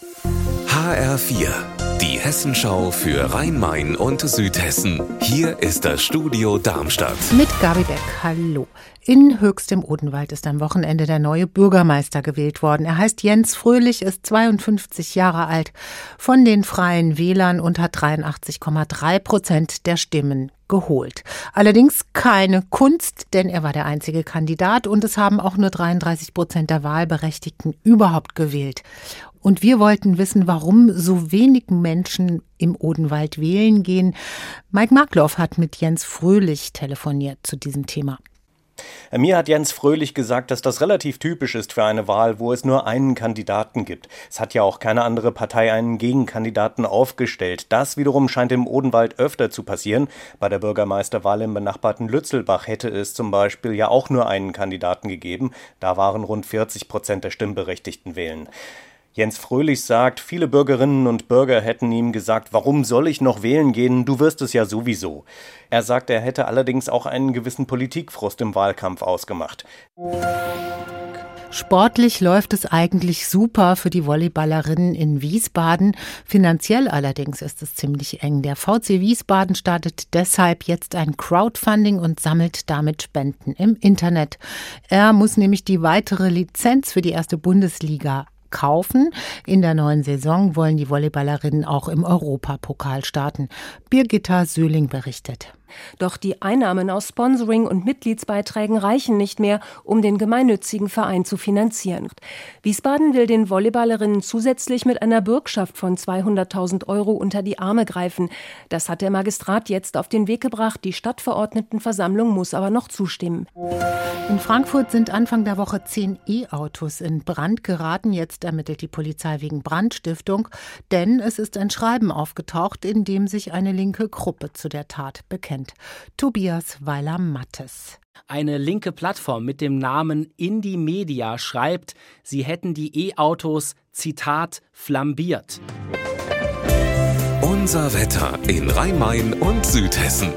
HR4, die Hessenschau für Rhein-Main und Südhessen. Hier ist das Studio Darmstadt. Mit Gabi Beck, hallo. In Höchst im Odenwald ist am Wochenende der neue Bürgermeister gewählt worden. Er heißt Jens Fröhlich, ist 52 Jahre alt, von den Freien Wählern und hat 83,3 Prozent der Stimmen geholt. Allerdings keine Kunst, denn er war der einzige Kandidat und es haben auch nur 33 Prozent der Wahlberechtigten überhaupt gewählt. Und wir wollten wissen, warum so wenig Menschen im Odenwald wählen gehen. Mike Markloff hat mit Jens Fröhlich telefoniert zu diesem Thema. Mir hat Jens Fröhlich gesagt, dass das relativ typisch ist für eine Wahl, wo es nur einen Kandidaten gibt. Es hat ja auch keine andere Partei einen Gegenkandidaten aufgestellt. Das wiederum scheint im Odenwald öfter zu passieren. Bei der Bürgermeisterwahl im benachbarten Lützelbach hätte es zum Beispiel ja auch nur einen Kandidaten gegeben. Da waren rund 40 Prozent der Stimmberechtigten wählen. Jens Fröhlich sagt, viele Bürgerinnen und Bürger hätten ihm gesagt, warum soll ich noch wählen gehen, du wirst es ja sowieso. Er sagt, er hätte allerdings auch einen gewissen Politikfrust im Wahlkampf ausgemacht. Sportlich läuft es eigentlich super für die Volleyballerinnen in Wiesbaden. Finanziell allerdings ist es ziemlich eng. Der VC Wiesbaden startet deshalb jetzt ein Crowdfunding und sammelt damit Spenden im Internet. Er muss nämlich die weitere Lizenz für die erste Bundesliga kaufen. In der neuen Saison wollen die Volleyballerinnen auch im Europapokal starten. Birgitta Söhling berichtet. Doch die Einnahmen aus Sponsoring und Mitgliedsbeiträgen reichen nicht mehr, um den gemeinnützigen Verein zu finanzieren. Wiesbaden will den Volleyballerinnen zusätzlich mit einer Bürgschaft von 200.000 Euro unter die Arme greifen. Das hat der Magistrat jetzt auf den Weg gebracht. Die Stadtverordnetenversammlung muss aber noch zustimmen. In Frankfurt sind Anfang der Woche zehn E-Autos in Brand geraten. Jetzt ermittelt die Polizei wegen Brandstiftung, denn es ist ein Schreiben aufgetaucht, in dem sich eine linke Gruppe zu der Tat bekennt kennt. Tobias Weiler-Mattes. Eine linke Plattform mit dem Namen Indie Media schreibt, sie hätten die E-Autos, Zitat, flambiert. Unser Wetter in Rhein-Main und Südhessen.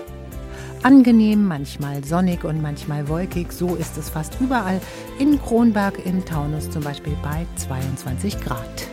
Angenehm, manchmal sonnig und manchmal wolkig, so ist es fast überall. In Kronberg im Taunus zum Beispiel bei 22 Grad.